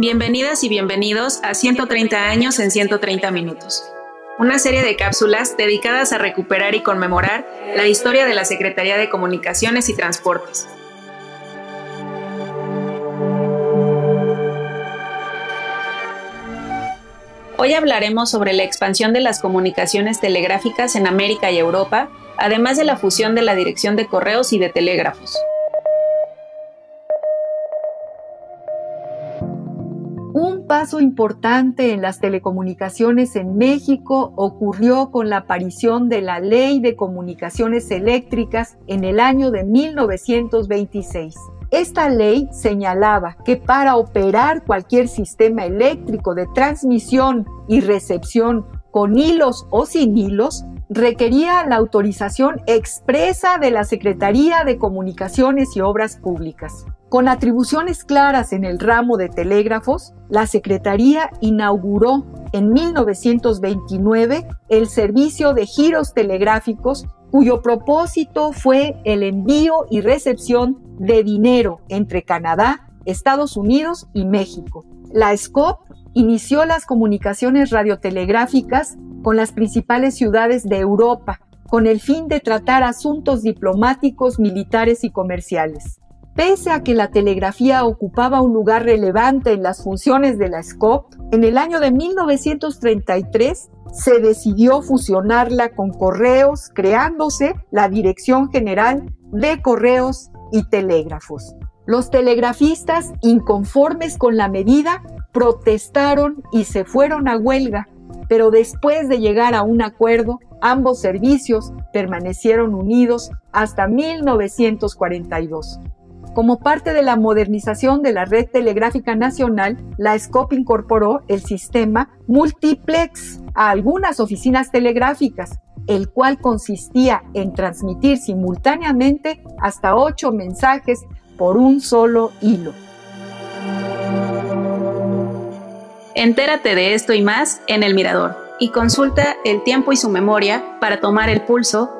Bienvenidas y bienvenidos a 130 años en 130 minutos, una serie de cápsulas dedicadas a recuperar y conmemorar la historia de la Secretaría de Comunicaciones y Transportes. Hoy hablaremos sobre la expansión de las comunicaciones telegráficas en América y Europa, además de la fusión de la Dirección de Correos y de Telégrafos. Paso importante en las telecomunicaciones en México ocurrió con la aparición de la Ley de Comunicaciones Eléctricas en el año de 1926. Esta ley señalaba que para operar cualquier sistema eléctrico de transmisión y recepción con hilos o sin hilos, requería la autorización expresa de la Secretaría de Comunicaciones y Obras Públicas. Con atribuciones claras en el ramo de telégrafos, la Secretaría inauguró en 1929 el servicio de giros telegráficos cuyo propósito fue el envío y recepción de dinero entre Canadá, Estados Unidos y México. La SCOP inició las comunicaciones radiotelegráficas con las principales ciudades de Europa, con el fin de tratar asuntos diplomáticos, militares y comerciales. Pese a que la telegrafía ocupaba un lugar relevante en las funciones de la SCOP, en el año de 1933 se decidió fusionarla con correos, creándose la Dirección General de Correos y Telégrafos. Los telegrafistas, inconformes con la medida, protestaron y se fueron a huelga, pero después de llegar a un acuerdo, ambos servicios permanecieron unidos hasta 1942. Como parte de la modernización de la red telegráfica nacional, la SCOP incorporó el sistema multiplex a algunas oficinas telegráficas, el cual consistía en transmitir simultáneamente hasta ocho mensajes por un solo hilo. Entérate de esto y más en El Mirador y consulta el tiempo y su memoria para tomar el pulso